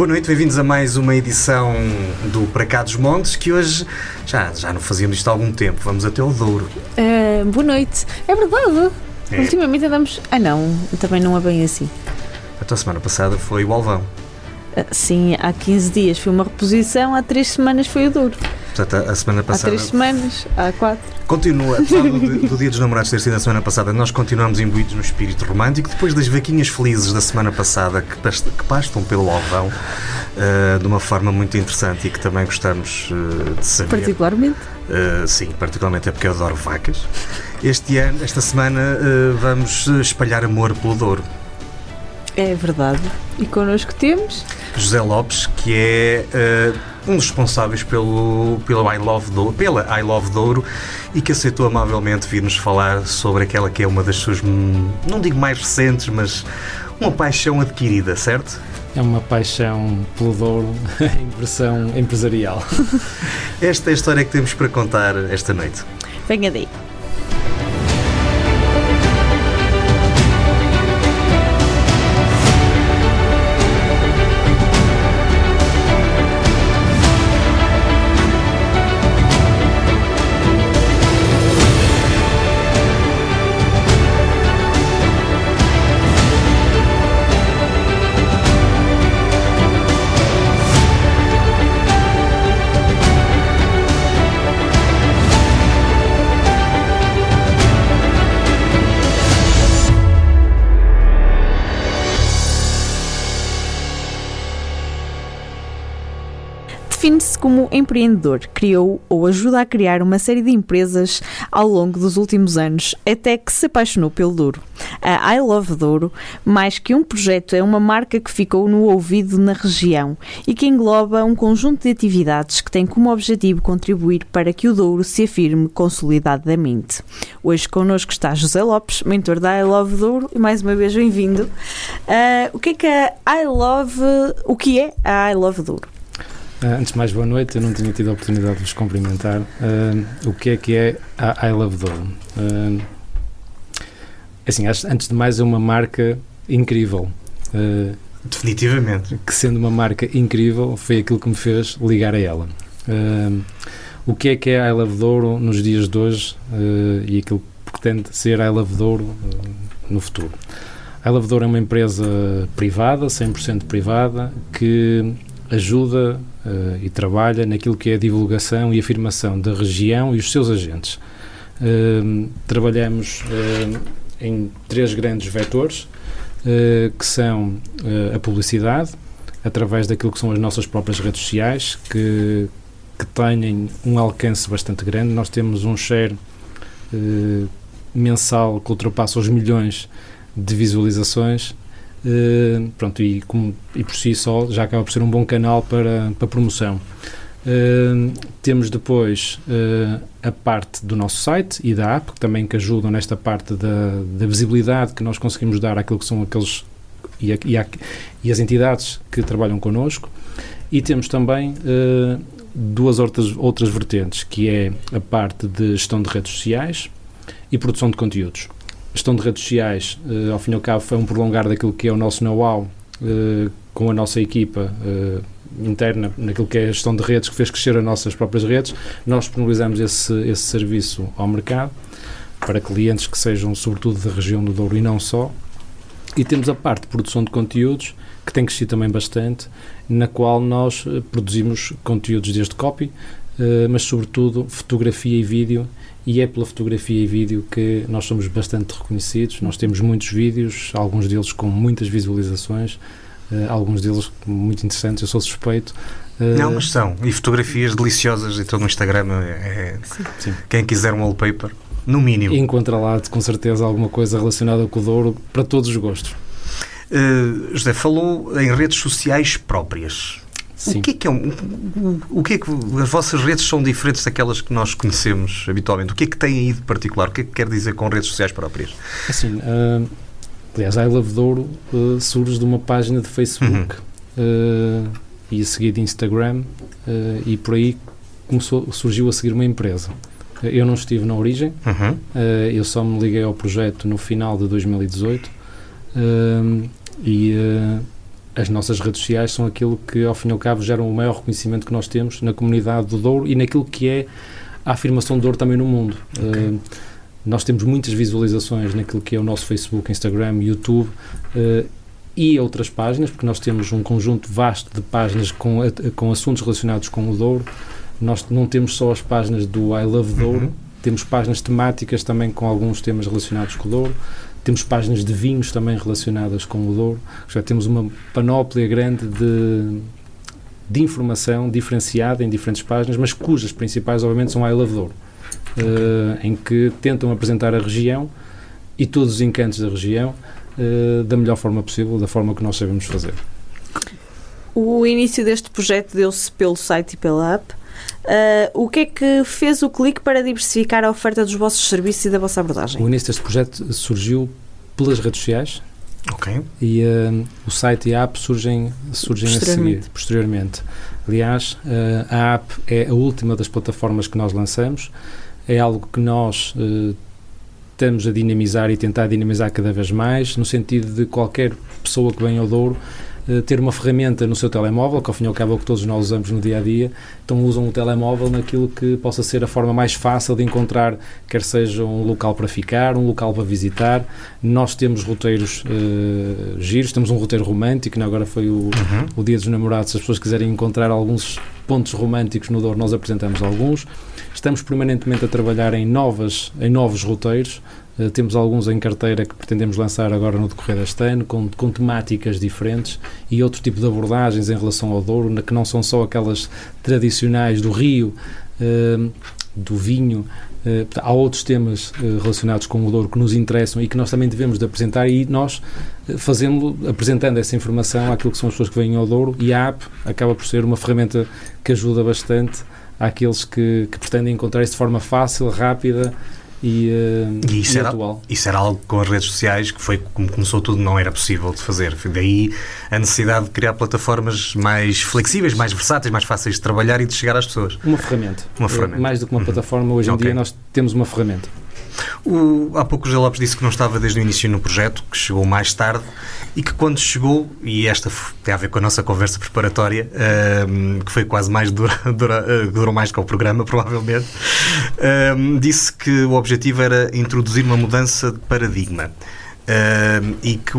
Boa noite, bem-vindos a mais uma edição do Para Cá dos Montes, que hoje já, já não fazíamos isto há algum tempo. Vamos até o Douro. Uh, boa noite. É verdade. É. Ultimamente andamos. Ah, não, também não é bem assim. A tua semana passada foi o Alvão. Sim, há 15 dias foi uma reposição, há 3 semanas foi o Douro. Portanto, a, semana passada. Há 3 semanas, há 4. Continua, apesar do, do, Dia dos Namorados ter sido a semana passada, nós continuamos imbuídos no espírito romântico. Depois das vaquinhas felizes da semana passada que, que pastam pelo Alvão uh, de uma forma muito interessante e que também gostamos uh, de saber. Particularmente? Uh, sim, particularmente é porque eu adoro vacas. Este ano, esta semana, vamos espalhar amor pelo Douro. É verdade. E connosco temos José Lopes, que é uh, um dos responsáveis pelo, pelo I Love Douro, pela I Love Douro e que aceitou amavelmente vir-nos falar sobre aquela que é uma das suas, não digo mais recentes, mas uma paixão adquirida, certo? É uma paixão pelo Douro em versão empresarial. Esta é a história que temos para contar esta noite. Venha daí. Como empreendedor, criou ou ajuda a criar uma série de empresas ao longo dos últimos anos, até que se apaixonou pelo Douro. A I Love Douro, mais que um projeto, é uma marca que ficou no ouvido na região e que engloba um conjunto de atividades que tem como objetivo contribuir para que o Douro se afirme consolidadamente. Hoje connosco está José Lopes, mentor da I Love Douro, e mais uma vez bem-vindo. Uh, o que é que a I Love, o que é a I Love Douro? Uh, antes de mais, boa noite. Eu não tinha tido a oportunidade de vos cumprimentar. Uh, o que é que é a I Love Doll? Uh, assim, antes de mais, é uma marca incrível. Definitivamente. Que sendo uma marca incrível, foi aquilo que me fez ligar a ela. o que é que é a I Love Douro nos dias de hoje e aquilo que pretende ser a I Love Douro no futuro? A I Love Douro é uma empresa privada, 100% privada, que ajuda uh, e trabalha naquilo que é a divulgação e afirmação da região e os seus agentes. Uh, trabalhamos uh, em três grandes vetores, que são a publicidade, através daquilo que são as nossas próprias redes sociais, que, que têm um alcance bastante grande. Nós temos um share mensal que ultrapassa os milhões de visualizações Uh, pronto, e, como, e por si só já acaba por ser um bom canal para, para promoção. Uh, temos depois uh, a parte do nosso site e da app, que também que ajudam nesta parte da, da visibilidade que nós conseguimos dar àquilo que são aqueles e, a, e, a, e as entidades que trabalham connosco. E temos também duas outras, outras vertentes, que é a parte de gestão de redes sociais e produção de conteúdos gestão de redes sociais, uh, ao fim e ao cabo, foi um prolongar daquilo que é o nosso know-how uh, com a nossa equipa uh, interna, naquilo que é a gestão de redes, que fez crescer as nossas próprias redes. Nós disponibilizamos esse, esse serviço ao mercado para clientes que sejam, sobretudo, da região do Douro e não só. E temos a parte de produção de conteúdos, que tem crescido também bastante, na qual nós produzimos conteúdos desde copy, mas sobretudo fotografia e vídeo e é pela fotografia e vídeo que nós somos bastante reconhecidos. Nós temos muitos vídeos, alguns deles com muitas visualizações, uh, alguns deles muito interessantes. Eu sou suspeito. Uh, Não, mas são. E fotografias deliciosas. Então no Instagram é. Sim. quem quiser um wallpaper, no mínimo. encontra lá com certeza alguma coisa relacionada com o Douro para todos os gostos. Uh, José, falou em redes sociais próprias. Sim. O que é que é um, o que é que as vossas redes são diferentes daquelas que nós conhecemos habitualmente? O que é que tem aí de particular? O que é que quer dizer com redes sociais próprias? Assim, uh, aliás, I Love Douro uh, surge de uma página de Facebook uhum. uh, e a seguir de Instagram e por aí começou, surgiu a seguir uma empresa. Eu não estive na origem, uhum. eu só me liguei ao projeto no final de 2018 e as nossas redes sociais são aquilo que, ao fim e ao cabo, geram o maior reconhecimento que nós temos na comunidade do Douro e naquilo que é a afirmação do Douro também no mundo. Okay. Uh, nós temos muitas visualizações naquilo que é o nosso Facebook, Instagram, YouTube uh, e outras páginas, porque nós temos um conjunto vasto de páginas com, com assuntos relacionados com o Douro. Nós não temos só as páginas do I Love Douro, uhum. temos páginas temáticas também com alguns temas relacionados com o Douro. Temos páginas de vinhos também relacionadas com o Douro. Já temos uma panóplia grande de, de informação diferenciada em diferentes páginas, mas cujas principais, obviamente, são I Love Douro, uh, em que tentam apresentar a região e todos os encantos da região uh, da melhor forma possível, da forma que nós sabemos fazer. O início deste projeto deu-se pelo site e pela app. Uh, o que é que fez o clique para diversificar a oferta dos vossos serviços e da vossa abordagem? O início deste projeto surgiu pelas redes sociais. Ok. E uh, o site e a app surgem, surgem posteriormente. a seguir, posteriormente. Aliás, uh, a app é a última das plataformas que nós lançamos. É algo que nós estamos a dinamizar e tentar dinamizar cada vez mais, no sentido de qualquer pessoa que venha ao Douro ter uma ferramenta no seu telemóvel, que ao fim e ao cabo é o que todos nós usamos no dia a dia, então usam o telemóvel naquilo que possa ser a forma mais fácil de encontrar, quer seja um local para ficar, um local para visitar. Nós temos roteiros uh, giros, temos um roteiro romântico, agora foi o, uhum. o Dia dos Namorados, se as pessoas quiserem encontrar alguns pontos românticos no Douro, nós apresentamos alguns. Estamos permanentemente a trabalhar em, novas, em novos roteiros, temos alguns em carteira que pretendemos lançar agora no decorrer deste ano, com, com temáticas diferentes e outro tipo de abordagens em relação ao Douro, que não são só aquelas tradicionais do Rio, uh, do vinho. Uh, há outros temas relacionados com o Douro que nos interessam e que nós também devemos de apresentar e nós fazendo, apresentando essa informação àquilo que são as pessoas que vêm ao Douro e a app acaba por ser uma ferramenta que ajuda bastante àqueles que, que pretendem encontrar isso de forma fácil, rápida e, uh, e, isso, e era, atual. isso era algo com as redes sociais que foi como começou tudo, não era possível de fazer. Daí a necessidade de criar plataformas mais flexíveis, mais versáteis, mais fáceis de trabalhar e de chegar às pessoas. Uma ferramenta. Uma ferramenta. É, mais do que uma uhum. plataforma, hoje em okay. dia nós temos uma ferramenta. O, há pouco o José Lopes disse que não estava desde o início no projeto, que chegou mais tarde e que quando chegou, e esta tem a ver com a nossa conversa preparatória, uh, que foi quase mais dura, dura, uh, durou mais que o programa, provavelmente, uh, disse que o objetivo era introduzir uma mudança de paradigma e que,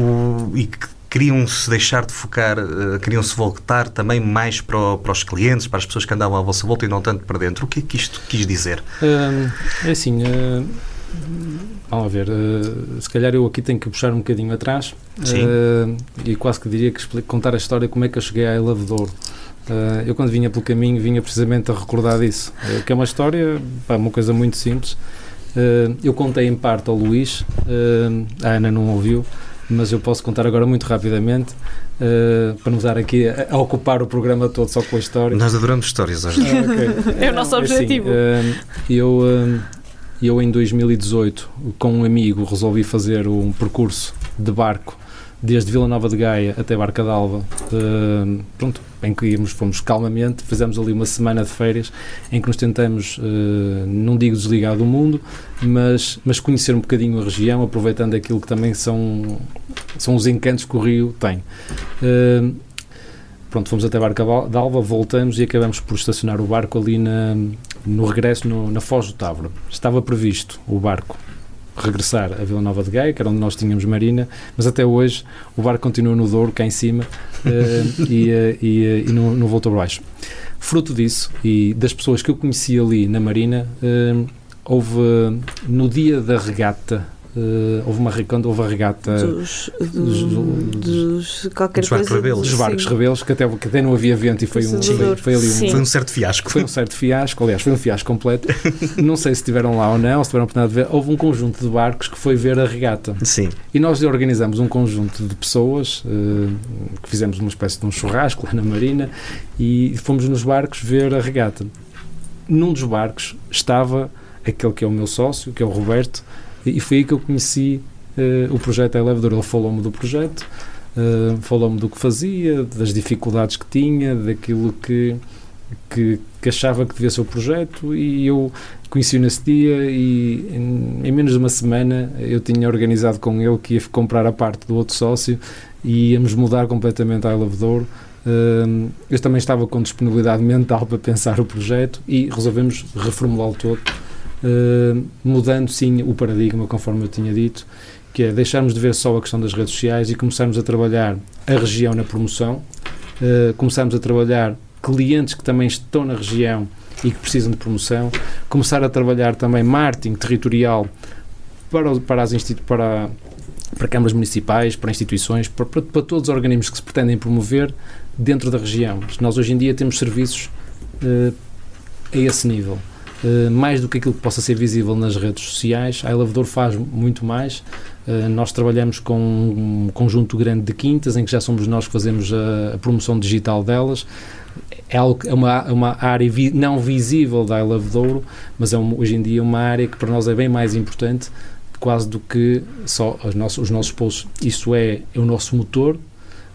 e que queriam-se deixar de focar, uh, queriam-se voltar também mais para, o, para, os clientes, para as pessoas que andavam à vossa volta e não tanto para dentro. O que é que isto quis dizer? é assim, Vamos ver, uh, se calhar eu aqui tenho que puxar um bocadinho atrás uh, e quase que diria que explico, contar a história como é que eu cheguei à Ilha de Douro. Uh, eu quando vinha pelo caminho vinha precisamente a recordar disso, que é uma história, pá, uma coisa muito simples. eu contei em parte ao Luís, a Ana não ouviu, mas eu posso contar agora muito rapidamente uh, para nos dar aqui a, a, ocupar o programa todo só com a história. Nós adoramos histórias hoje. Ah, okay. é o nosso objetivo. Assim, uh, eu, e eu, em 2018, com um amigo, resolvi fazer um percurso de barco desde Vila Nova de Gaia até Barca d'Alva, uh, pronto, em que íamos, fomos calmamente, fizemos ali uma semana de férias em que nos tentamos, uh, não digo desligar do mundo, mas, mas conhecer um bocadinho a região, aproveitando aquilo que também são, são os encantos que o Rio tem. Uh, pronto, fomos até Barca d'Alva, voltamos e acabamos por estacionar o barco ali na, no regresso no, na Foz do Távora. Estava previsto o barco regressar a Vila Nova de Gaia, que era onde nós tínhamos marina, mas até hoje o barco continua no Douro, cá em cima, uh, e, uh, e, uh, e não, voltou para baixo. Fruto disso e das pessoas que eu conheci ali na marina, houve no dia da regata Uh, houve uma quando houve a regata dos, dos, dos, qualquer dos barcos coisa rebelos. dos barcos rebelos que até, que até não havia vento e foi um, foi, foi, ali um, foi um certo fiasco. Foi um certo fiasco, aliás foi um fiasco completo. Não sei se estiveram lá ou não, se tiveram oportunidade de ver. Houve um conjunto de barcos que foi ver a regata. Sim. e nós organizamos um conjunto de pessoas uh, que fizemos uma espécie de um churrasco lá na marina e fomos nos barcos ver a regata. Num dos barcos estava aquele que é o meu sócio, que é o Roberto e foi aí que eu conheci uh, o projeto Elevador. Ele falou-me do projeto, uh, falou-me do que fazia, das dificuldades que tinha, daquilo que, que, que, achava que devia ser o projeto e eu conheci-o nesse dia e em, em, menos de uma semana eu tinha organizado com ele que ia comprar a parte do outro sócio e íamos mudar completamente a Douro. Uh, eu também estava com disponibilidade mental para pensar o projeto e resolvemos reformulá-lo todo, uh, mudando sim o paradigma, conforme eu tinha dito, que é deixarmos de ver só a questão das redes sociais e começarmos a trabalhar a região na promoção, uh, começarmos a trabalhar clientes que também estão na região e que precisam de promoção, começar a trabalhar também marketing territorial para, para, as para, para câmaras municipais, para instituições, para, para, para, todos os organismos que se pretendem promover dentro da região. Nós hoje em dia temos serviços uh, a esse nível. Uh, mais do que aquilo que possa ser visível nas redes sociais, a Elevador faz muito mais. Uh, nós trabalhamos com um conjunto grande de quintas, em que já somos nós que fazemos a, a promoção digital delas é, é uma, é uma área vi, não visível da I Douro, mas é um, hoje em dia uma área que para nós é bem mais importante quase do que só os nossos, os nossos posts. Isso é, é o nosso motor,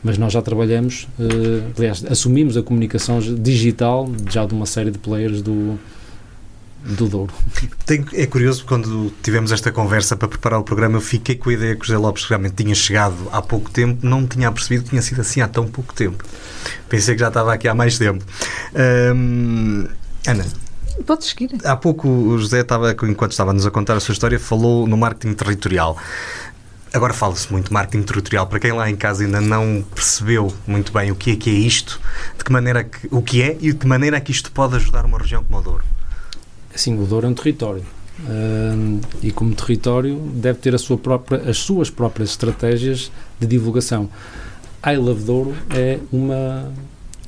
mas nós já trabalhamos, uh, aliás, assumimos a comunicação digital já de uma série de players do, do Douro. é curioso, quando tivemos esta conversa para preparar o programa, eu fiquei com a ideia que o José Lopes realmente tinha chegado há pouco tempo, não tinha percebido que tinha sido assim há tão pouco tempo. Pensei que já estava aqui há mais tempo. Hum, Ana. Podes seguir. Há pouco o José estava, enquanto estava-nos a contar a sua história, falou no marketing territorial. Agora fala-se muito de marketing territorial. Para quem lá em casa ainda não percebeu muito bem o que é que é isto, de que maneira que, o que é e de que maneira é que isto pode ajudar uma região como o Douro. Assim, o Douro é um território. Uh, e como território deve ter sua própria, as suas próprias estratégias de divulgação. A Love Douro é uma...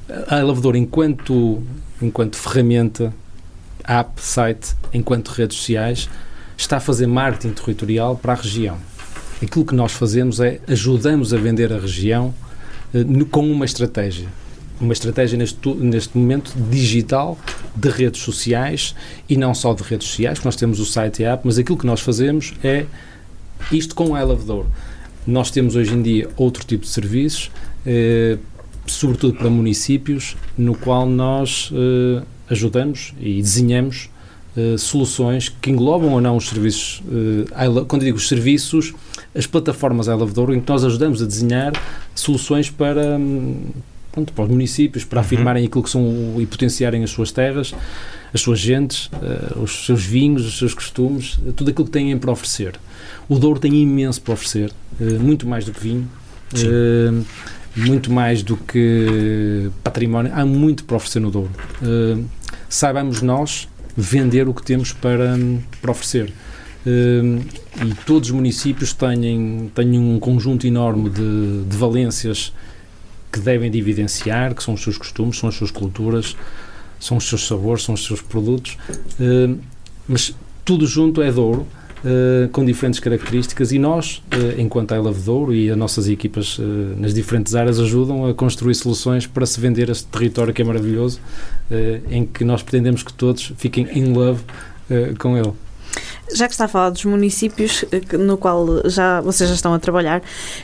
I Love Douro enquanto, enquanto ferramenta, app, site, enquanto redes sociais, está a fazer marketing territorial para a região. Aquilo que nós fazemos é ajudamos a vender a região uh, com uma estratégia uma estratégia neste, neste momento digital de redes sociais e não só de redes sociais, nós temos o site e a app, mas aquilo que nós fazemos é isto com a Elevador. Nós temos hoje em dia outro tipo de serviços, eh, sobretudo para municípios, no qual nós eh, ajudamos e desenhamos eh, soluções que englobam ou não os serviços, eh, quando digo os serviços, as plataformas Elevador, em que nós ajudamos a desenhar soluções para, hum, pronto, para os municípios, para uhum. afirmarem aquilo que são e potenciarem as suas terras, as suas gentes, uh, os seus vinhos, os seus costumes, tudo aquilo que têm para oferecer. O Douro tem imenso para oferecer, uh, muito mais do que vinho, uh, muito mais do que património, há muito para oferecer no Douro. saibamos nós vender o que temos para, para oferecer. Uh, e todos os municípios têm, têm um conjunto enorme de, de valências que devem de evidenciar, que são os seus costumes, são as suas culturas, são os seus sabores, são os seus produtos, uh, mas tudo junto é Douro, uh, com diferentes características e nós, uh, enquanto a Love Douro e as nossas equipas nas diferentes áreas ajudam a construir soluções para se vender este território que é maravilhoso, em que nós pretendemos que todos fiquem in love com ele. Já que está a falar dos municípios no qual já vocês já estão a trabalhar,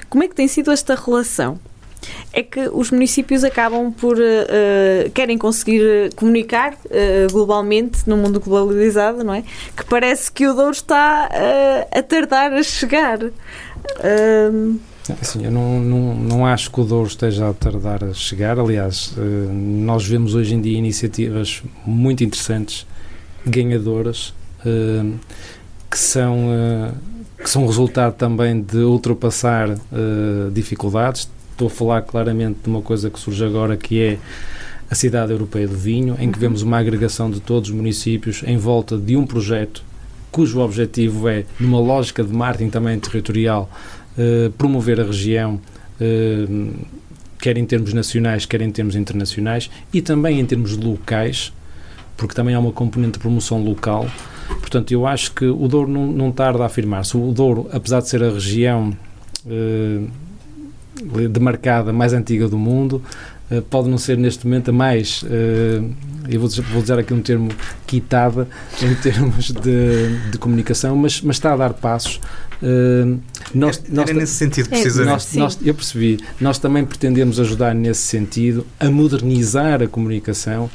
como é que tem sido esta relação? É que os municípios acabam por uh, querem conseguir comunicar uh, globalmente no mundo globalizado, não é? Que parece que o Douro está uh, a tardar a chegar. Assim, eu não, não, não acho que o Douro esteja a tardar a chegar. Aliás, nós vemos hoje em dia iniciativas muito interessantes, ganhadoras, que são que são resultado também de ultrapassar dificuldades, Estou a falar claramente de uma coisa que surge agora, que é a Cidade Europeia do Vinho, em que vemos uma agregação de todos os municípios em volta de um projeto cujo objetivo é, numa lógica de marketing também territorial, eh, promover a região, eh, quer em termos nacionais, quer em termos internacionais, e também em termos locais, porque também há uma componente de promoção local. Portanto, eu acho que o Douro não, não tarda a afirmar-se. O Douro, apesar de ser a região eh, demarcada mais antiga do mundo, uh, pode não ser neste momento a mais, uh, eu vou, vou usar aqui um termo quitada em termos de, de comunicação, mas, mas está a dar passos. Uh, nós, era, nós, nesse sentido, precisamente. Nós, nós, eu percebi. Nós também pretendemos ajudar nesse sentido a modernizar a comunicação,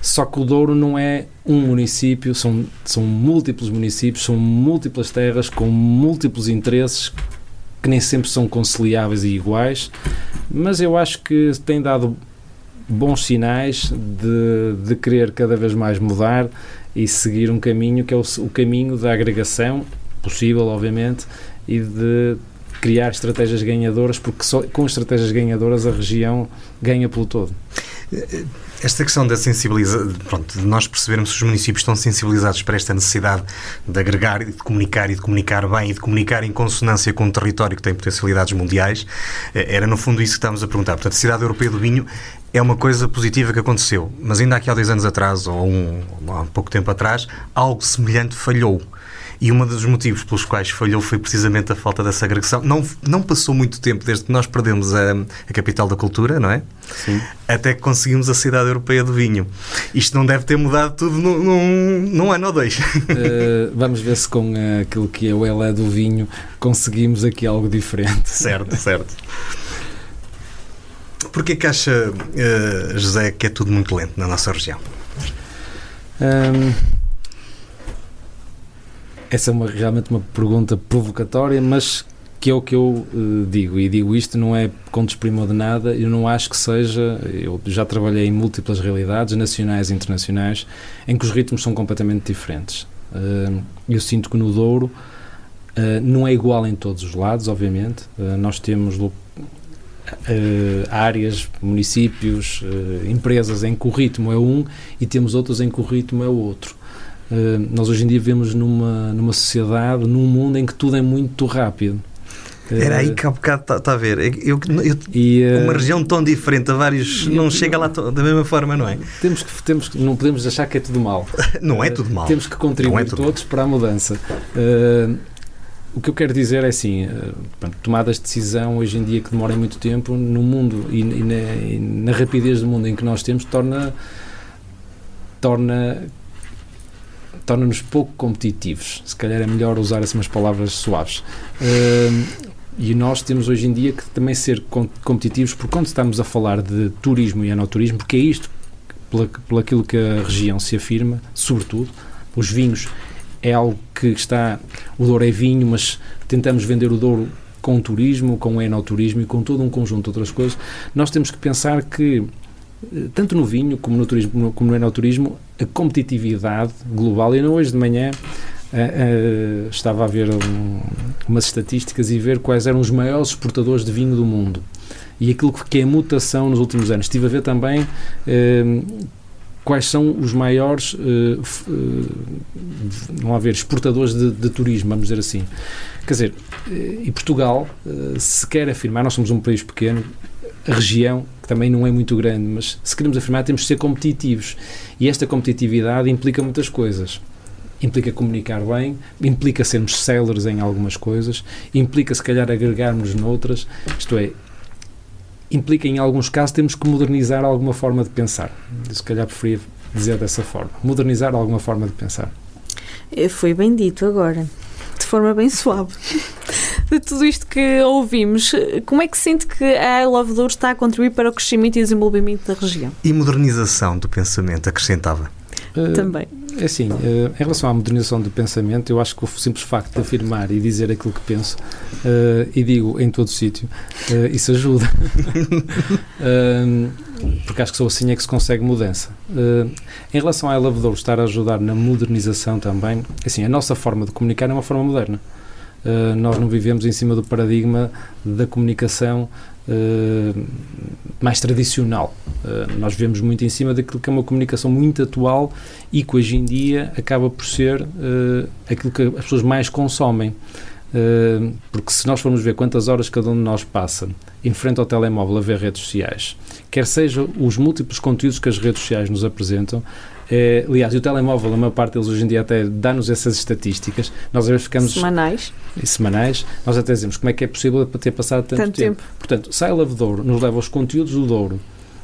só que o Douro não é um município, são, são múltiplos municípios, são múltiplas terras com múltiplos interesses que nem sempre são conciliáveis e iguais, mas eu acho que tem dado bons sinais de, de querer cada vez mais mudar e seguir um caminho que é o, o caminho da agregação, possível, obviamente, e de criar estratégias ganhadoras, porque só com estratégias ganhadoras a região ganha pelo todo. Esta questão da sensibilização, pronto, de nós percebermos se os municípios estão sensibilizados para esta necessidade de agregar e de comunicar e de comunicar bem e de comunicar em consonância com um território que tem potencialidades mundiais, eh, era no fundo isso que estamos a perguntar. Portanto, a Cidade Europeia do Vinho é uma coisa positiva que aconteceu, mas ainda aqui há dois anos atrás, ou um, há pouco tempo atrás, algo semelhante falhou. E um dos motivos pelos quais falhou foi precisamente a falta dessa agregação. Não, não passou muito tempo desde que nós perdemos a, a capital da cultura, não é? Sim. Até que conseguimos a cidade europeia do vinho. Isto não deve ter mudado tudo num, num, num ano ou dois. Uh, vamos ver se com uh, aquilo que é o Elé do vinho conseguimos aqui algo diferente. Certo, certo. Porquê que acha, uh, José, que é tudo muito lento na nossa região? Um, essa é uma, realmente uma pergunta provocatória, mas que é o que eu uh, digo, e digo isto não é com desprimo de nada, eu não acho que seja, eu já trabalhei em múltiplas realidades, nacionais e internacionais, em que os ritmos são completamente diferentes. Uh, eu sinto que no Douro uh, não é igual em todos os lados, obviamente, nós temos áreas, municípios, empresas em que o ritmo é um e temos outros em que o ritmo é o outro. Eh, nós hoje em dia vivemos numa, numa sociedade, num mundo em que tudo é muito rápido. Era aí que há bocado está tá a ver. Eu, eu, e, uh, uma região tão diferente, a vários. não chega lá da mesma forma, não é? Temos que, temos que, não podemos achar que é tudo mal. não é tudo mal. temos que contribuir é todos mal. para a mudança. Uh, o que eu quero dizer é assim: uh, tomadas de decisão hoje em dia que demorem muito tempo no mundo e, e, na, e na rapidez do mundo em que nós temos, torna torna torna-nos pouco competitivos. Se calhar é melhor usar essas palavras suaves. Uh, e nós temos hoje em dia que também ser competitivos, porque quando estamos a falar de turismo e enoturismo, porque é isto, pela aquilo que a região se afirma, sobretudo, os vinhos é algo que está. O Douro é vinho, mas tentamos vender o Douro com turismo, com enoturismo e com todo um conjunto de outras coisas. Nós temos que pensar que tanto no vinho como no turismo, como no enoturismo, a competitividade global. Eu hoje de manhã uh, uh, estava a ver um, umas estatísticas e ver quais eram os maiores exportadores de vinho do mundo e aquilo que é mutação nos últimos anos. Estive a ver também uh, quais são os maiores, não haver exportadores de, de, turismo, vamos dizer assim. Quer dizer, e Portugal, se quer afirmar, nós somos um país pequeno, região, que também não é muito grande, mas se queremos afirmar, temos de ser competitivos. E esta competitividade implica muitas coisas. Implica comunicar bem, implica sermos sellers em algumas coisas, implica se calhar agregarmos noutras, isto é, implica em alguns casos temos que modernizar alguma forma de pensar. Se calhar preferia dizer dessa forma. Modernizar alguma forma de pensar. Eh, foi bem dito agora, de forma bem suave de tudo isto que ouvimos, como é que sente que a I Love Douro está a contribuir para o crescimento e desenvolvimento da região? E modernização do pensamento, acrescentava? Uh, Também. É assim, uh, em relação à modernização do pensamento, eu acho que o simples facto de afirmar e dizer aquilo que penso, uh, e digo em todo sítio, isso ajuda. porque acho que só assim é que se consegue mudança. em relação à Douro estar a ajudar na modernização também, assim, a nossa forma de comunicar é uma forma moderna. Uh, nós não vivemos em cima do paradigma da comunicação uh, mais tradicional. Uh, nós vivemos muito em cima daquilo que é uma comunicação muito atual e que hoje em dia acaba por ser aquilo que as pessoas mais consomem. porque se nós formos ver quantas horas cada um de nós passa em frente ao telemóvel a ver redes sociais, quer seja os múltiplos conteúdos que as redes sociais nos apresentam, é, aliás, e o telemóvel, a maior parte deles hoje em dia até dá-nos essas estatísticas. Nós às vezes ficamos. Semanais. E semanais. Nós até dizemos como é que é possível ter passado tanto, tanto tempo. tempo. Portanto, Sai Love Douro nos leva aos conteúdos do Douro.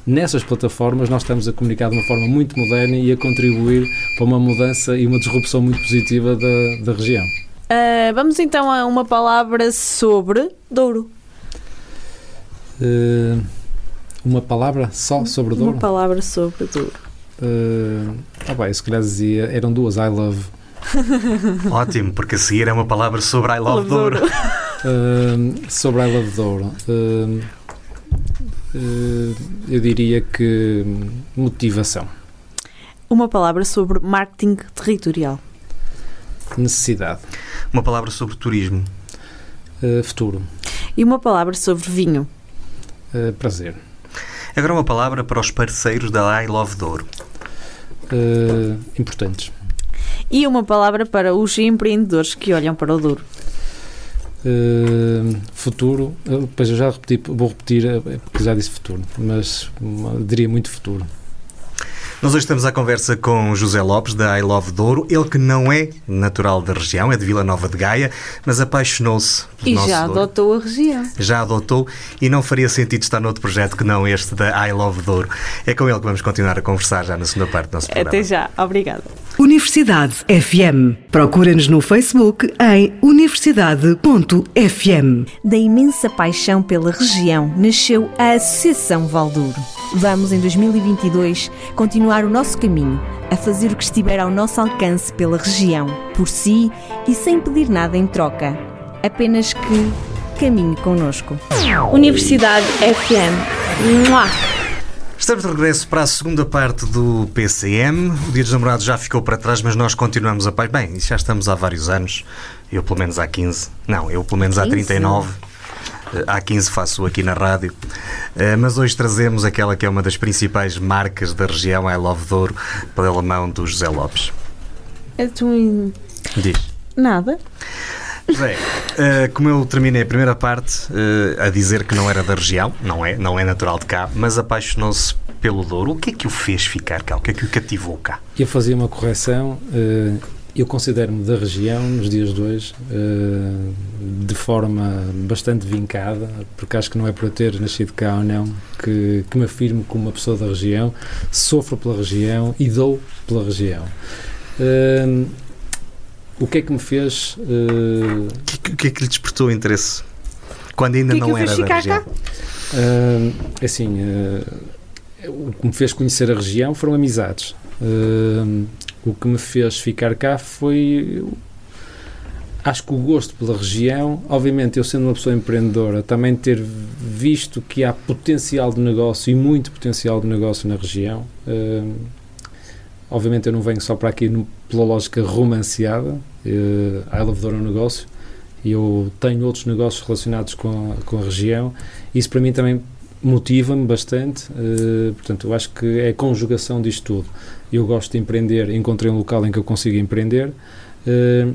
Nessas plataformas, nós estamos a comunicar de uma forma muito moderna e a contribuir para uma mudança e uma disrupção muito positiva da, da região. Uh, vamos então a uma palavra sobre Douro. Uh, uma palavra só sobre Douro? Uma palavra sobre Douro. Uh, ah, bem, se calhar dizia, eram duas, I love. Ótimo, porque a seguir é uma palavra sobre I love Douro. Uh, sobre a Ilha de Douro, uh, uh, eu diria que motivação. Uma palavra sobre marketing territorial. Necessidade. Uma palavra sobre turismo. Uh, futuro. E uma palavra sobre vinho. Uh, prazer. Agora uma palavra para os parceiros da I Love Douro. Uh, importantes. E uma palavra para os empreendedores que olham para o Douro. Uh, futuro, depois eu já repeti, vou repetir, porque já disse futuro, mas diria muito futuro. Nós hoje estamos à conversa com José Lopes, da I Love Douro. Ele que não é natural da região, é de Vila Nova de Gaia, mas apaixonou-se E já Douro. adotou a região. Já adotou e não faria sentido estar noutro projeto que não este da I Love Douro. É com ele que vamos continuar a conversar já na segunda parte do nosso programa. Até já. Obrigada. Universidade FM. Procura-nos no Facebook em universidade.fm. Da imensa paixão pela região nasceu a Associação Valdouro. Vamos, em 2022, continuar o nosso caminho, a fazer o que estiver ao nosso alcance pela região, por si e sem pedir nada em troca. Apenas que caminhe connosco. Universidade FM. Mua! Estamos de regresso para a segunda parte do PCM. O Dia dos Namorados já ficou para trás, mas nós continuamos a paz. Bem, já estamos há vários anos. Eu, pelo menos, há 15. Não, eu, pelo menos, há 39. Eh, há 15 faço aqui na rádio. Eh, mas hoje trazemos aquela que é uma das principais marcas da região, I Love Douro, pela mão do José Lopes. É tu... Diz. Nada. José, uh, como eu terminei a primeira parte uh, a dizer que não era da região, não é, não é natural de cá, mas apaixonou-se pelo Douro. O que é que o fez ficar cá? O que é que o cativou cá? Eu fazia uma correção. Uh, eu considero-me da região nos dias de hoje de forma bastante vincada, porque acho que não é por eu ter nascido cá ou não que, que me afirmo como uma pessoa da região, sofro pela região e dou pela região. O que é que me fez. O uh... que, que, é que lhe despertou o interesse? Quando ainda que não que era da região? Uh, assim, uh, o que me fez conhecer a região foram amizades. O que me fez ficar cá foi. Acho que o gosto pela região, obviamente, eu sendo uma pessoa empreendedora, também ter visto que há potencial de negócio e muito potencial de negócio na região. Obviamente eu não venho só para aqui no, pela lógica romanceada, uh, Love Douro é um negócio, eu tenho outros negócios relacionados com a, com a região, isso para mim também motiva-me bastante, uh, portanto eu acho que é a conjugação disto tudo. Eu gosto de empreender, encontrei um local em que eu consigo empreender, uh,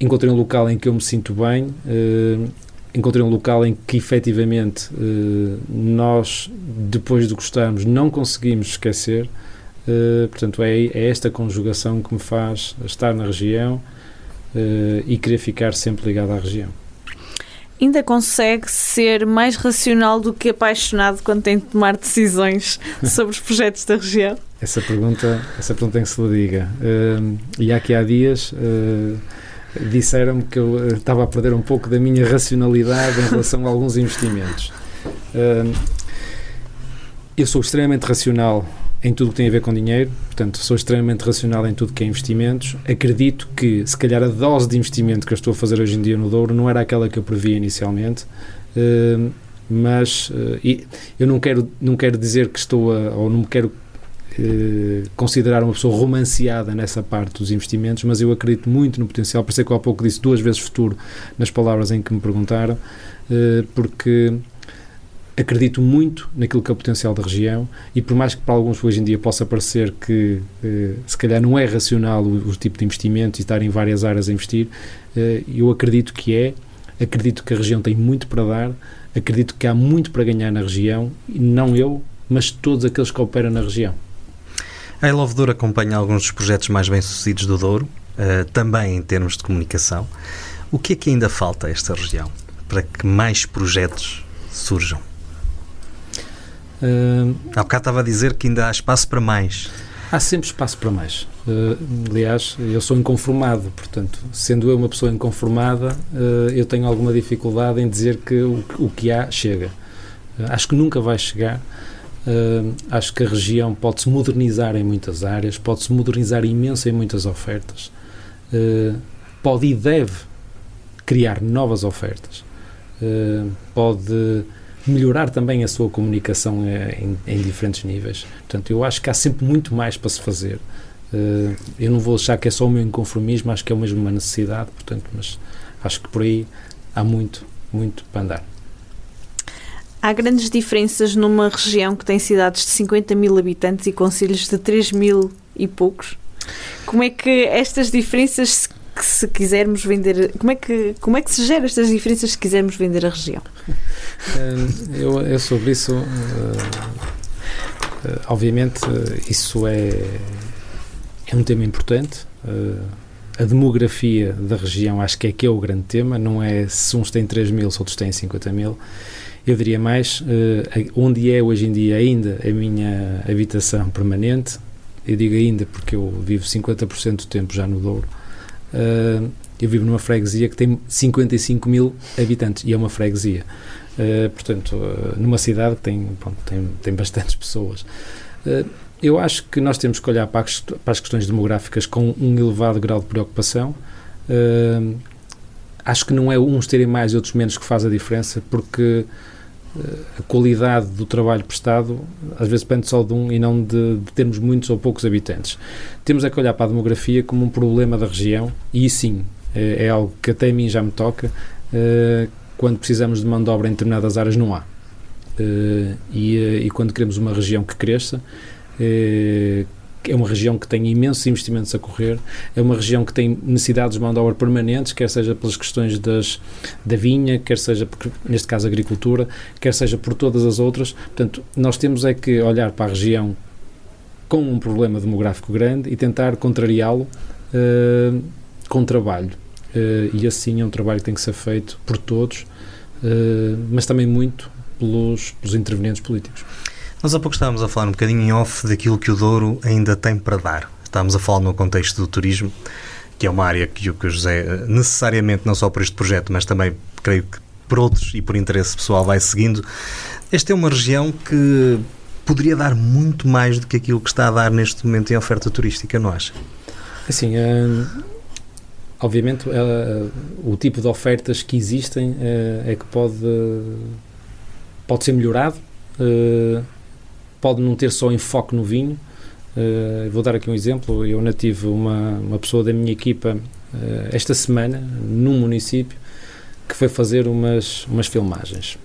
encontrei um local em que eu me sinto bem, uh, encontrei um local em que efetivamente nós, depois de gostarmos, não conseguimos esquecer, Uh, portanto, é, é, esta conjugação que me faz estar na região uh, e querer ficar sempre ligado à região. Ainda consegue ser mais racional do que apaixonado quando tem de tomar decisões sobre os projetos da região? Essa pergunta, essa pergunta tem que se lhe diga. Uh, e aqui há dias disseram-me que eu estava a perder um pouco da minha racionalidade em relação a alguns investimentos. eu sou extremamente racional em tudo que tem a ver com dinheiro, portanto, sou extremamente racional em tudo que é investimentos. Acredito que, se calhar, a dose de investimento que eu estou a fazer hoje em dia no Douro não era aquela que eu previa inicialmente, uh, mas uh, eu não quero, não quero dizer que estou a, ou não me quero uh, considerar uma pessoa romanceada nessa parte dos investimentos, mas eu acredito muito no potencial, por isso é que eu há pouco disse duas vezes futuro nas palavras em que me perguntaram, porque acredito muito naquilo que é o potencial da região e por mais que para alguns hoje em dia possa parecer que eh, se calhar não é racional o, o, tipo de investimento e estar em várias áreas a investir, eh, eu acredito que é, acredito que a região tem muito para dar, acredito que há muito para ganhar na região, e não eu, mas todos aqueles que operam na região. A Love acompanha alguns dos projetos mais bem-sucedidos do Douro, uh, também em termos de comunicação. O que é que ainda falta a esta região para que mais projetos surjam? Uh, Há bocado estava a dizer que ainda há espaço para mais. Há sempre espaço para mais. Uh, aliás, eu sou inconformado, portanto, sendo eu uma pessoa inconformada, uh, eu tenho alguma dificuldade em dizer que o, o que há chega. Uh, acho que nunca vai chegar. acho que a região pode-se modernizar em muitas áreas, pode-se modernizar imenso em muitas ofertas. pode e deve criar novas ofertas, pode melhorar também a sua comunicação em, em, diferentes níveis. Portanto, eu acho que há sempre muito mais para se fazer. Uh, eu não vou achar que é só o meu inconformismo, acho que é mesmo uma necessidade, portanto, mas acho que por aí há muito, muito para andar. Há grandes diferenças numa região que tem cidades de 50 mil habitantes e conselhos de 3 mil e poucos. Como é que estas diferenças que se quisermos vender, como é que como é que se gera estas diferenças se quisermos vender a região? eu, eu sobre isso, uh, uh, obviamente, isso é é um tema importante. a demografia da região acho que é que é o grande tema, não é se uns têm 3 mil, se outros têm 50 mil. Eu diria mais, onde é hoje em dia ainda a minha habitação permanente, eu digo ainda porque eu vivo 50% do tempo já no Douro, uh, eu vivo numa freguesia que tem 55 mil habitantes e é uma freguesia. Uh, portanto, uh, numa cidade que tem, bom, tem, tem bastantes pessoas. eu acho que nós temos que olhar para as, para as, questões demográficas com um elevado grau de preocupação. acho que não é uns terem mais e outros menos que faz a diferença, porque a qualidade do trabalho prestado às vezes depende só de um e não de, de, termos muitos ou poucos habitantes. Temos é que olhar para a demografia como um problema da região e sim, é, é algo que até a mim já me toca. Uh, quando precisamos de mão de obra em determinadas áreas, não há. Uh, e, e, quando queremos uma região que cresça, é uma região que tem imensos investimentos a correr, é uma região que tem necessidades de mão de obra permanentes, quer seja pelas questões das, da vinha, quer seja, porque, neste caso, agricultura, quer seja por todas as outras. Portanto, nós temos é que olhar para a região com um problema demográfico grande e tentar contrariá-lo uh, com trabalho. Uh, e assim é um trabalho que tem que ser feito por todos, uh, mas também muito pelos, pelos intervenientes políticos. Nós há pouco estávamos a falar um bocadinho em off daquilo que o Douro ainda tem para dar. Estávamos a falar no contexto do turismo, que é uma área que o José, necessariamente, não só por este projeto, mas também creio que por outros e por interesse pessoal vai seguindo. Esta é uma região que poderia dar muito mais do que aquilo que está a dar neste momento em oferta turística, não acha? Assim, uh, obviamente, uh, o tipo de ofertas que existem uh, é que pode, pode ser melhorado pode não ter só enfoque no vinho. Uh, vou dar aqui um exemplo. Eu ainda tive uma, uma pessoa da minha equipa uh, esta semana, num município, que foi fazer umas, umas filmagens.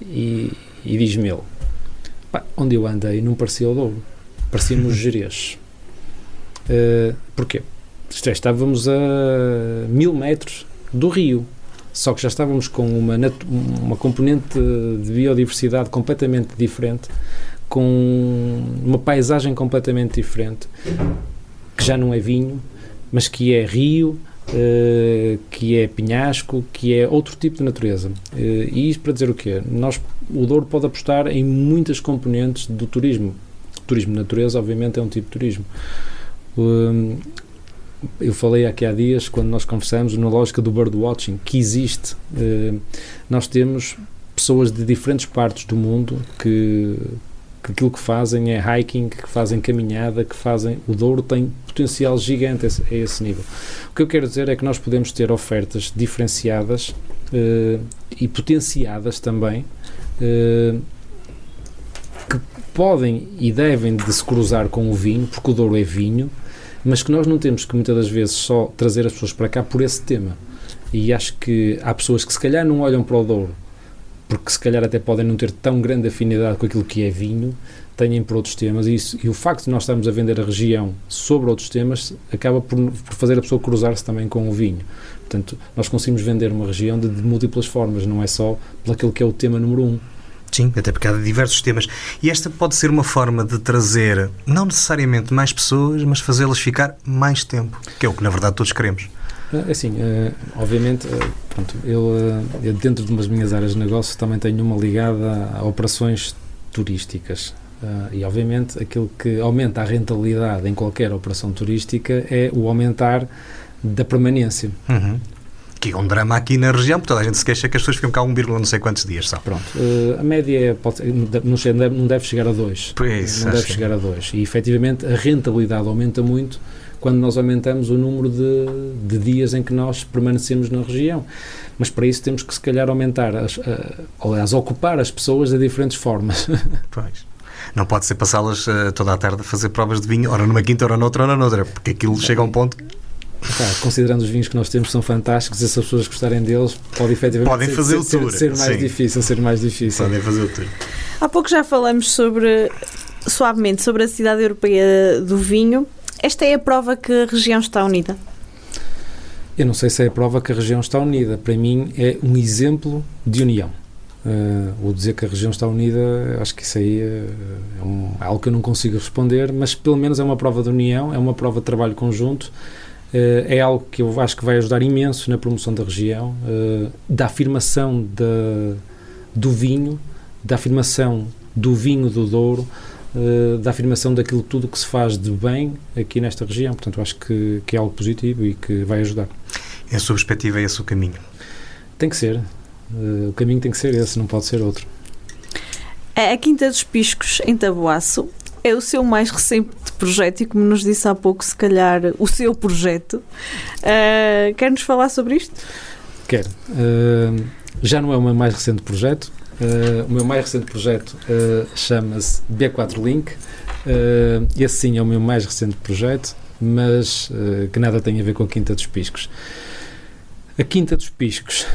E, e diz-me ele: onde eu andei não parecia o Douro, parecia-me os Jerez. Uh, porquê? É, estávamos a mil metros do rio, só que já estávamos com uma, uma componente de biodiversidade completamente diferente, com uma paisagem completamente diferente, que já não é vinho, mas que é rio, uh, que é penhasco, que é outro tipo de natureza. Uh, e isto para dizer o quê? Nós, o Douro pode apostar em muitas componentes do turismo. O turismo de natureza, obviamente, é um tipo de turismo. Uh, eu falei aqui há dias, quando nós conversamos, na lógica do birdwatching, que existe. nós temos pessoas de diferentes partes do mundo que que aquilo que fazem é hiking, que fazem caminhada, que fazem. O Douro tem potencial gigante a esse nível. O que eu quero dizer é que nós podemos ter ofertas diferenciadas uh, e potenciadas também. Uh, que podem e devem de se cruzar com o vinho, porque o Douro é vinho, mas que nós não temos que muitas das vezes só trazer as pessoas para cá por esse tema. E acho que há pessoas que se calhar não olham para o Douro porque se calhar até podem não ter tão grande afinidade com aquilo que é vinho, tenham por outros temas e, isso, e o facto de nós estarmos a vender a região sobre outros temas acaba por, por fazer a pessoa cruzar-se também com o vinho. Portanto, nós conseguimos vender uma região de, de múltiplas formas, não é só pelo que é o tema número um. Sim, até porque há diversos temas. E esta pode ser uma forma de trazer, não necessariamente mais pessoas, mas fazê-las ficar mais tempo, que é o que na verdade todos queremos. É assim, uh, obviamente, uh, pronto, eu, eu, dentro de umas minhas áreas de negócio também tenho uma ligada a operações turísticas. e obviamente aquilo que aumenta a rentabilidade em qualquer operação turística é o aumentar da permanência. Uhum. que é um drama aqui na região, porque toda a gente se queixa que as pessoas ficam cá 1, não sei quantos dias só. Pronto, uh, a média é, pode, não, deve, não deve chegar a 2. Pois, não deve chegar a 2. E efetivamente a rentabilidade aumenta muito quando nós aumentamos o número de, de dias em que nós permanecemos na região. Mas para isso temos que, se calhar, aumentar, as, uh, aliás, ocupar as pessoas de diferentes formas. Pois. Não pode ser passá-las uh, toda a tarde a fazer provas de vinho, ora numa quinta, ora noutra, ora noutra, porque aquilo chega a um ponto considerando os vinhos que nós temos são fantásticos, e se as pessoas gostarem deles, pode efetivamente Podem ser, fazer ser, o tour. Ser, ser mais Sim. difícil, ser mais difícil. Podem fazer o tour. Há pouco já falamos sobre, suavemente, sobre a cidade europeia do vinho. Esta é a prova que a região está unida? Eu não sei se é a prova que a região está unida. Para mim é um exemplo de união. Uh, o dizer que a região está unida, acho que isso aí é, é, um, é algo que eu não consigo responder, mas pelo menos é uma prova de união, é uma prova de trabalho conjunto Uh, é algo que eu acho que vai ajudar imenso na promoção da região, uh, da afirmação de, do vinho, da afirmação do vinho do Douro, uh, da afirmação daquilo tudo que se faz de bem aqui nesta região. Portanto, acho que, que é algo positivo e que vai ajudar. Em sua perspectiva, é esse o caminho? Tem que ser. o caminho tem que ser esse, não pode ser outro. A Quinta dos Piscos, em Taboaço, é o seu mais recente projeto e, como nos disse há pouco, se calhar o seu projeto. Uh, Quer-nos falar sobre isto? Quero. Uh, já não é o meu mais recente projeto. Uh, o meu mais recente projeto chama-se B4 Link. esse sim é o meu mais recente projeto, mas que nada tem a ver com a Quinta dos Piscos. A Quinta dos Piscos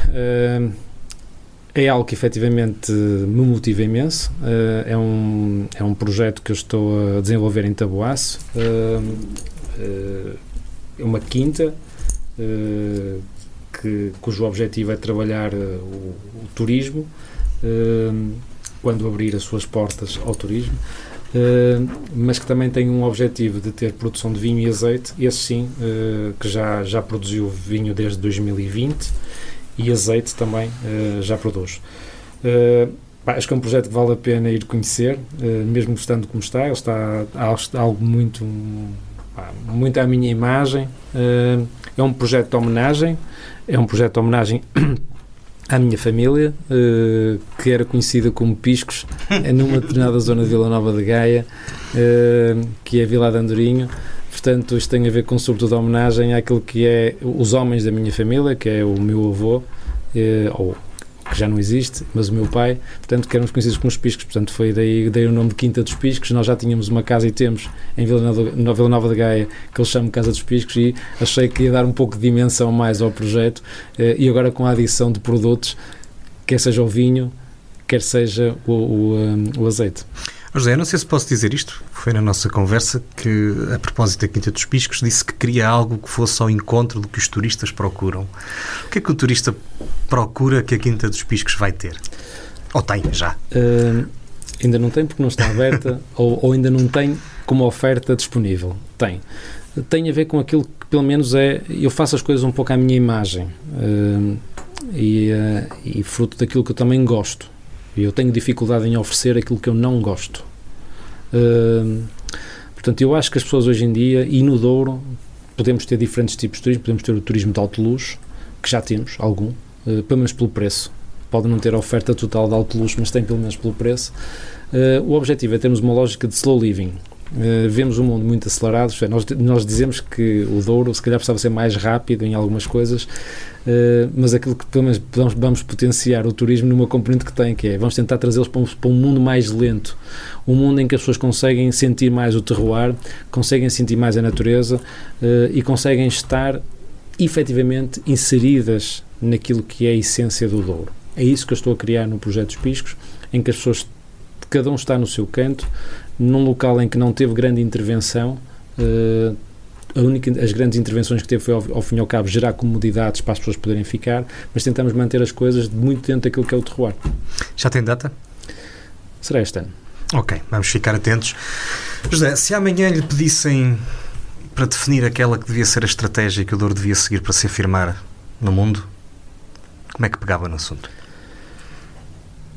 é algo que efetivamente me motiva imenso. Uh, é, um, é um projeto que eu estou a desenvolver em Taboaço. Uh, uh, é uma quinta que, cujo objetivo é trabalhar o, o turismo quando abrir as suas portas ao turismo. mas que também tem um objetivo de ter produção de vinho e azeite, esse sim, que já, já produziu vinho desde 2020 e azeite também uh, já produz. Uh, acho que é um projeto que vale a pena ir conhecer, mesmo estando como está. Ele está algo muito, muito à minha imagem. é um projeto de homenagem, é um projeto de homenagem à minha família, que era conhecida como Piscos, numa determinada zona de Vila Nova de Gaia, que é a Vila de Andorinho. Portanto, isto tem a ver com, sobretudo, a homenagem àquilo que é os homens da minha família, que é o meu avô, eh, ou que já não existe, mas o meu pai, portanto, que éramos conhecidos como os Piscos, portanto, foi daí, daí o nome de Quinta dos Piscos. Nós já tínhamos uma casa e temos em Vila Nova, Vila Nova de Gaia, que eles chamam Casa dos Piscos, e achei que ia dar um pouco de dimensão mais ao projeto. Eh, e agora, com a adição de produtos, quer seja o vinho, quer seja o, o, eh, o azeite. José, não sei se posso dizer isto, foi na nossa conversa que, a propósito da Quinta dos Piscos, disse que queria algo que fosse ao encontro do que os turistas procuram. O que é que o turista procura que a Quinta dos Piscos vai ter? Ou tem já? Uh, ainda não tem porque não está aberta, ou, ou, ainda não tem como oferta disponível. Tem. Tem a ver com aquilo que, pelo menos, é. Eu faço as coisas um pouco à minha imagem uh, e, uh, e fruto daquilo que eu também gosto. E eu tenho dificuldade em oferecer aquilo que eu não gosto. Uh, portanto, eu acho que as pessoas hoje em dia, e no Douro, podemos ter diferentes tipos de turismo. Podemos ter o turismo de alto luxo, que já temos algum, uh, pelo menos pelo preço. Pode não ter a oferta total de alto luxo, mas tem pelo menos pelo preço. Uh, o objetivo é termos uma lógica de slow living. Uh, vemos um mundo muito acelerado. Nós, nós dizemos que o Douro, se calhar, precisava ser mais rápido em algumas coisas, Uh, mas aquilo que vamos, vamos, potenciar o turismo numa componente que tem, que é vamos tentar trazê-los para, um, para um mundo mais lento, um mundo em que as pessoas conseguem sentir mais o terroir, conseguem sentir mais a natureza uh, e conseguem estar efetivamente inseridas naquilo que é a essência do Douro. É isso que eu estou a criar no Projeto dos Piscos, em que as pessoas, cada um está no seu canto, num local em que não teve grande intervenção, uh, a única, as grandes intervenções que teve foi, ao, ao, fim e ao cabo, gerar comodidades para as pessoas poderem ficar, mas tentamos manter as coisas muito dentro daquilo que é o terroir. Já tem data? Será este ano. Ok, vamos ficar atentos. José, se amanhã lhe pedissem para definir aquela que devia ser a estratégia que o Douro devia seguir para se afirmar no mundo, como é que pegava no assunto?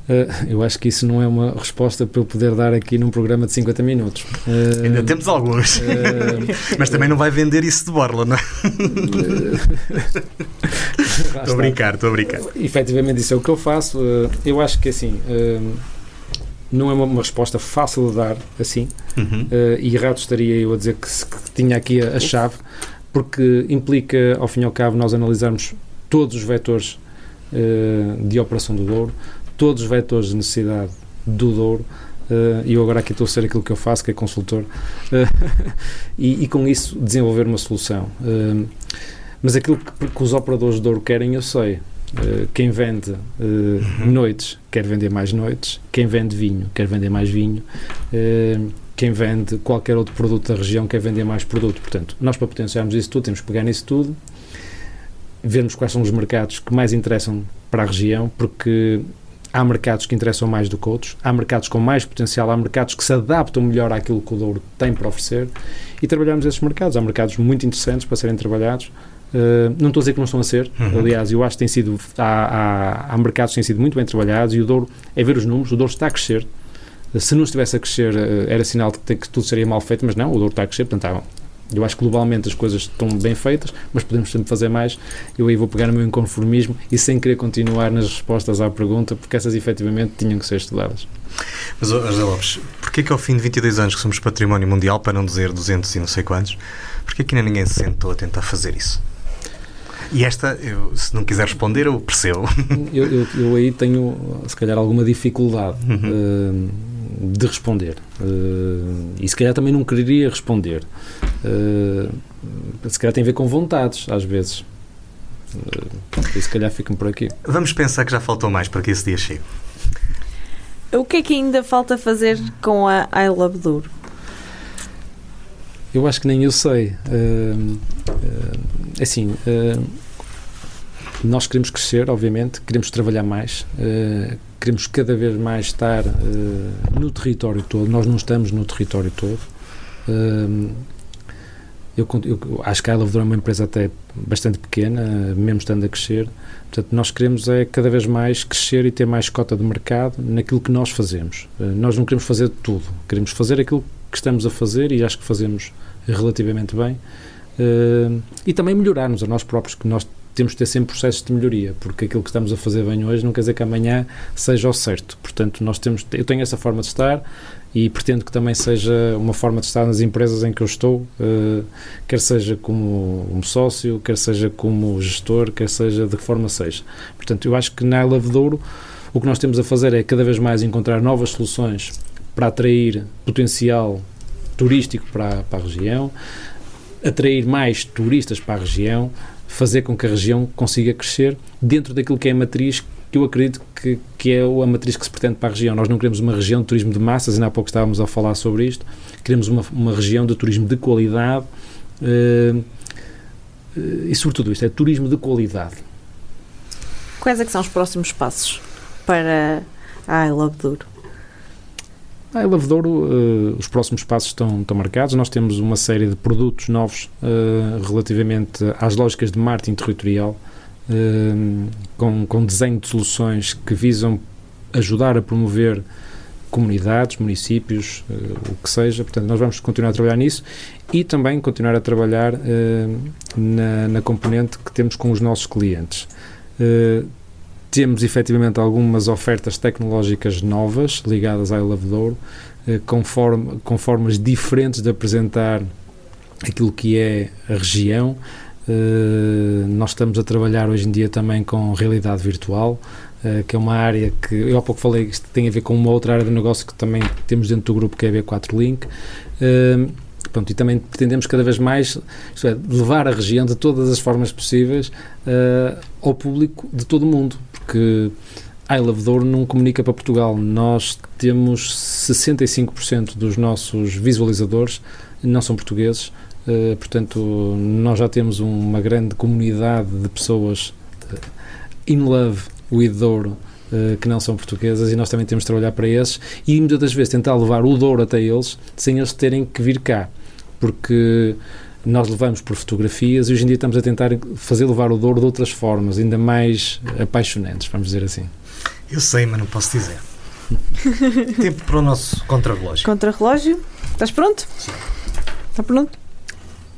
Uh, eu acho que isso não é uma resposta para eu poder dar aqui num programa de 50 minutos. Uh, Ainda temos alguns. Uh, Mas também não vai vender isso de borla, não é? estou a brincar, estou a brincar. Efetivamente, isso é o que eu faço. eu acho que assim. não é uma, uma, resposta fácil de dar assim, uhum. e errado estaria eu a dizer que, que tinha aqui a, a chave, porque implica, ao fim e ao cabo, nós analisarmos todos os vetores de operação do Douro, todos os vetores de necessidade do Douro uh, e eu agora aqui estou a ser aquilo que eu faço, que é consultor, uh, e, e, com isso desenvolver uma solução. Uh, mas aquilo que, que, os operadores de Douro querem, eu sei. quem vende uhum. noites quer vender mais noites, quem vende vinho quer vender mais vinho, quem vende qualquer outro produto da região quer vender mais produto. Portanto, nós para potenciarmos isso tudo, temos que pegar nisso tudo, vermos quais são os mercados que mais interessam para a região, porque Há mercados que interessam mais do que outros, há mercados com mais potencial, há mercados que se adaptam melhor àquilo que o Douro tem para oferecer e trabalhamos esses mercados. Há mercados muito interessantes para serem trabalhados. Uh, não estou a dizer que não estão a ser, uhum. aliás, eu acho que tem sido, há, há, há, mercados que têm sido muito bem trabalhados e o Douro, é ver os números, o Douro está a crescer. Se não estivesse a crescer, uh, era sinal de que, que, tudo seria mal feito, mas não, o Douro está a crescer, portanto, há, eu acho que globalmente as coisas estão bem feitas, mas podemos sempre fazer mais. Eu aí vou pegar no meu inconformismo e sem querer continuar nas respostas à pergunta, porque essas efetivamente tinham que ser estudadas. Mas, José Lopes, porquê que ao fim de 22 anos que somos património mundial, para não dizer 200 e não sei quantos, porquê que ainda ninguém se sentou a tentar fazer isso? E esta, eu, se não quiser responder, eu percebo. Eu, eu, eu aí tenho, se calhar, alguma dificuldade. Uhum. Uh, de responder. Uh, e se calhar também não quereria responder. Uh, se calhar tem a ver com vontades, às vezes. Uh, e se calhar fico por aqui. Vamos pensar que já faltou mais para que esse dia chegue. O que é que ainda falta fazer com a I Love Douro? Eu acho que nem eu sei. Uh, assim, nós queremos crescer, obviamente, queremos trabalhar mais, queremos cada vez mais estar uh, no território todo. Nós não estamos no território todo. Eu, eu, acho que a Love é uma empresa até bastante pequena, mesmo estando a crescer. Portanto, nós queremos é cada vez mais crescer e ter mais cota de mercado naquilo que nós fazemos. Uh, nós não queremos fazer tudo, queremos fazer aquilo que estamos a fazer e acho que fazemos relativamente bem. Uh, e também melhorarmos a nós próprios, que nós temos de ter sempre processos de melhoria, porque aquilo que estamos a fazer bem hoje não quer dizer que amanhã seja o certo. Portanto, nós temos, eu tenho essa forma de estar e pretendo que também seja uma forma de estar nas empresas em que eu estou, uh, quer seja como um sócio, quer seja como gestor, quer seja de que forma seja. Portanto, eu acho que na Love Douro o que nós temos a fazer é cada vez mais encontrar novas soluções para atrair potencial turístico para, para a região, atrair mais turistas para a região, fazer com que a região consiga crescer dentro daquilo que é a matriz que eu acredito que, que é a matriz que se pretende para a região. Nós não queremos uma região de turismo de massas, ainda há pouco estávamos a falar sobre isto, queremos uma, uma região de turismo de qualidade uh, e, sobretudo, isto é turismo de qualidade. Quais é que são os próximos passos para a I Love Douro? A Love Douro, uh, os próximos passos estão, estão marcados. Nós temos uma série de produtos novos uh, relativamente às lógicas de marketing territorial, com, com desenho de soluções que visam ajudar a promover comunidades, municípios, o que seja. Portanto, nós vamos continuar a trabalhar nisso e também continuar a trabalhar na, na componente que temos com os nossos clientes temos efetivamente algumas ofertas tecnológicas novas ligadas à Love Douro, eh, com formas diferentes de apresentar aquilo que é a região. Uh, nós estamos a trabalhar hoje em dia também com realidade virtual, uh, que é uma área que eu há pouco falei que tem a ver com uma outra área de negócio que também temos dentro do grupo que é a B4 Link. Uh, Pronto, e também pretendemos cada vez mais isto é, levar a região de todas as formas possíveis ao público de todo o mundo porque a Douro não comunica para Portugal. Nós temos 65% dos nossos visualizadores não são portugueses, uh, portanto, nós já temos uma grande comunidade de pessoas uh, in love with Douro. Uh, que não são portuguesas e nós também temos de trabalhar para esses e muitas das vezes tentar levar o Douro até eles sem eles terem que vir cá porque nós levamos por fotografias e hoje em dia estamos a tentar fazer levar o Douro de outras formas, ainda mais apaixonantes, vamos dizer assim. Eu sei, mas não posso dizer. Tempo para o nosso contrarrelógio. Contra-relógio. Estás pronto? Está pronto?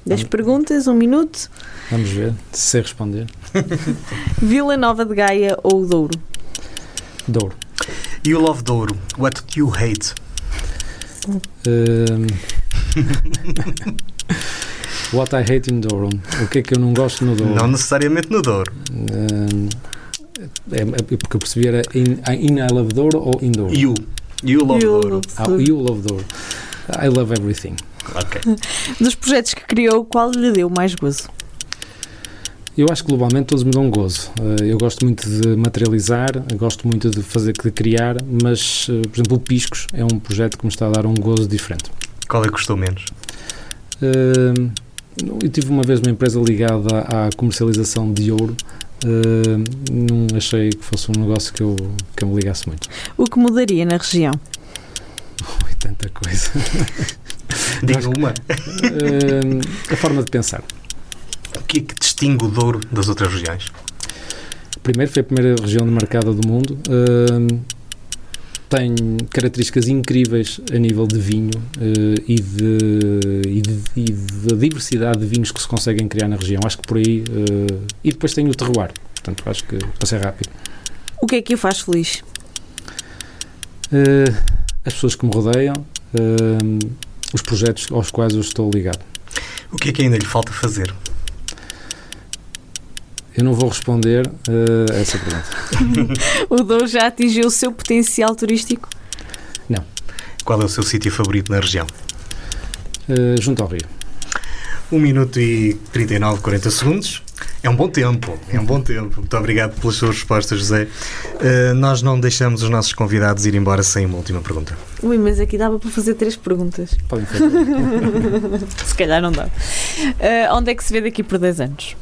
10 perguntas, um minuto. Vamos ver se sei responder. Vila Nova de Gaia ou Douro? Douro. You love Douro. What do you hate? Ehm, What I hate in Douro. O que é que eu não gosto no Douro? Não necessariamente no Douro. Ehm, é, é porque eu percebi era in, in I love Douro ou in Douro? You. You love You Douro. love Ah, Douro. you love Douro. I love everything. Ok. Dos projetos que criou, qual lhe deu mais gozo? Eu acho que globalmente todos me dão gozo. Eh, Eu gosto muito de materializar, gosto muito de fazer, de criar, mas, eh, por exemplo, o Piscos é um projeto que me está a dar um gozo diferente. Qual é que custou menos? Eh, Eu tive uma vez uma empresa ligada à comercialização de ouro. Não achei que fosse um negócio que eu, que eu me ligasse muito. O que mudaria na região? Tanta coisa. Diga uma. Eh, A forma de pensar. O que é que distingue o Douro das outras regiões? Primeiro, foi a primeira região de mercado do mundo. Hum, tem características incríveis a nível de vinho eh, e, de, e, de, e da diversidade de vinhos que se conseguem criar na região. Acho que por aí. eh, e depois tem o terroir. Portanto, acho que para ser rápido. O que é que o faz feliz? Eh, as pessoas que me rodeiam, hum, os projetos aos quais eu estou ligado. O que é que ainda lhe falta fazer? Eu não vou responder eh, a essa pergunta. O Douro já atingiu o seu potencial turístico? Qual é o seu sítio favorito na região? Eh, junto ao Rio. 1 minuto e 39, 40 segundos. É um bom tempo, é um bom tempo. Muito obrigado pelas suas respostas, José. Uh, nós não deixamos os nossos convidados ir embora sem uma última pergunta. Ui, mas aqui dava para fazer três perguntas. Podem fazer. Se calhar não dá. Ah, onde é que se vê daqui por 10 anos?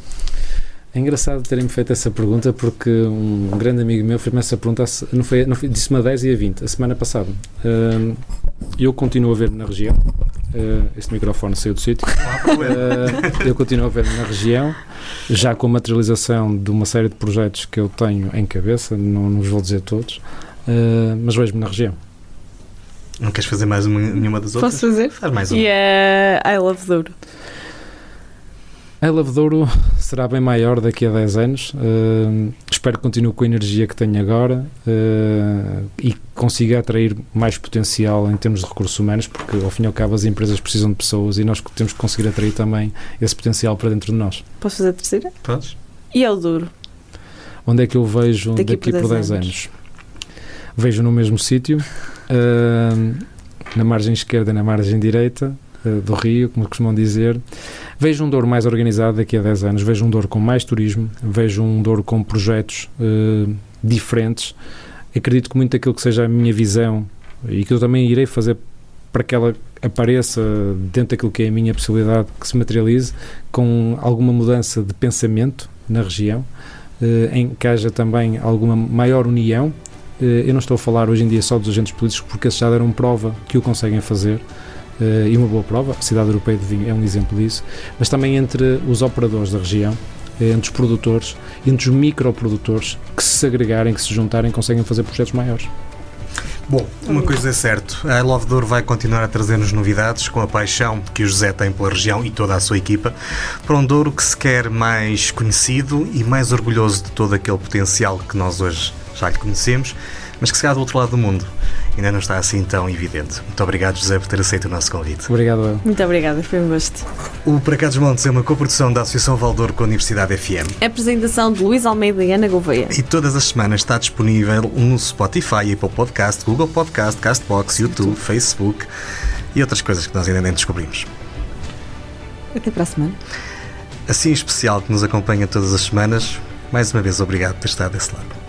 É engraçado terem-me feito essa pergunta porque um grande amigo meu fez-me essa pergunta, não foi, não foi, disse-me a 10 e a 20, a semana passada. Ahm, eu continuo a ver-me na região. Ah, este microfone saiu do sítio. Ah, eu continuo a ver-me na região, já com a materialização de uma série de projetos que eu tenho em cabeça, não, não vos vou dizer todos, ah, mas vejo-me na região. Não queres fazer mais uma, nenhuma das outras? Posso fazer? Faz mais uma. E é I Love Douro. A Love Douro será bem maior daqui a 10 anos. Uh, espero que continue com a energia que tenho agora uh, e consiga atrair mais potencial em termos de recursos humanos, porque ao fim e ao cabo as empresas precisam de pessoas e nós temos que conseguir atrair também esse potencial para dentro de nós. Posso fazer a terceira? Podes? E é o Douro. Onde é que eu vejo Daqui daqui, por por 10 10 anos? anos. Vejo no mesmo sítio, uh, na margem esquerda e na margem direita uh, do Rio, como costumam dizer. Vejo um Douro mais organizado daqui a 10 anos, vejo um Douro com mais turismo, vejo um Douro com projetos uh, diferentes. Acredito que muito daquilo que seja a minha visão e que eu também irei fazer para que ela apareça dentro daquilo que é a minha possibilidade, que se materialize com alguma mudança de pensamento na região, eh, em que haja também alguma maior união. Eh, Eu não estou a falar hoje em dia só dos agentes políticos, porque esses já deram prova que o conseguem fazer, eh, e uma boa prova, a Cidade Europeia de Vinho é um exemplo disso, mas também entre os operadores da região, eh, entre os produtores, entre os microprodutores, que se agregarem, que se juntarem, conseguem fazer projetos maiores. Bom, uma coisa é certo, a Love Douro vai continuar a trazer-nos novidades com a paixão que o José tem pela região e toda a sua equipa, para um Douro que se quer mais conhecido e mais orgulhoso de todo aquele potencial que nós hoje já lhe conhecemos, mas que se calhar do outro lado do mundo ainda não está assim tão evidente. Muito obrigado, José, por ter aceito o nosso convite. Obrigado, eu. Muito obrigada, foi um gosto. O Para Cá dos Montes é uma coprodução da Associação Valdouro com a Universidade FM. Apresentação de Luís Almeida e Ana Gouveia. E todas as semanas está disponível no Spotify, Apple Podcast, Google Podcast, Castbox, YouTube, Facebook e outras coisas que nós ainda nem descobrimos. Até para a semana. Assim especial que nos acompanha todas as semanas, mais uma vez obrigado por ter estado desse lado.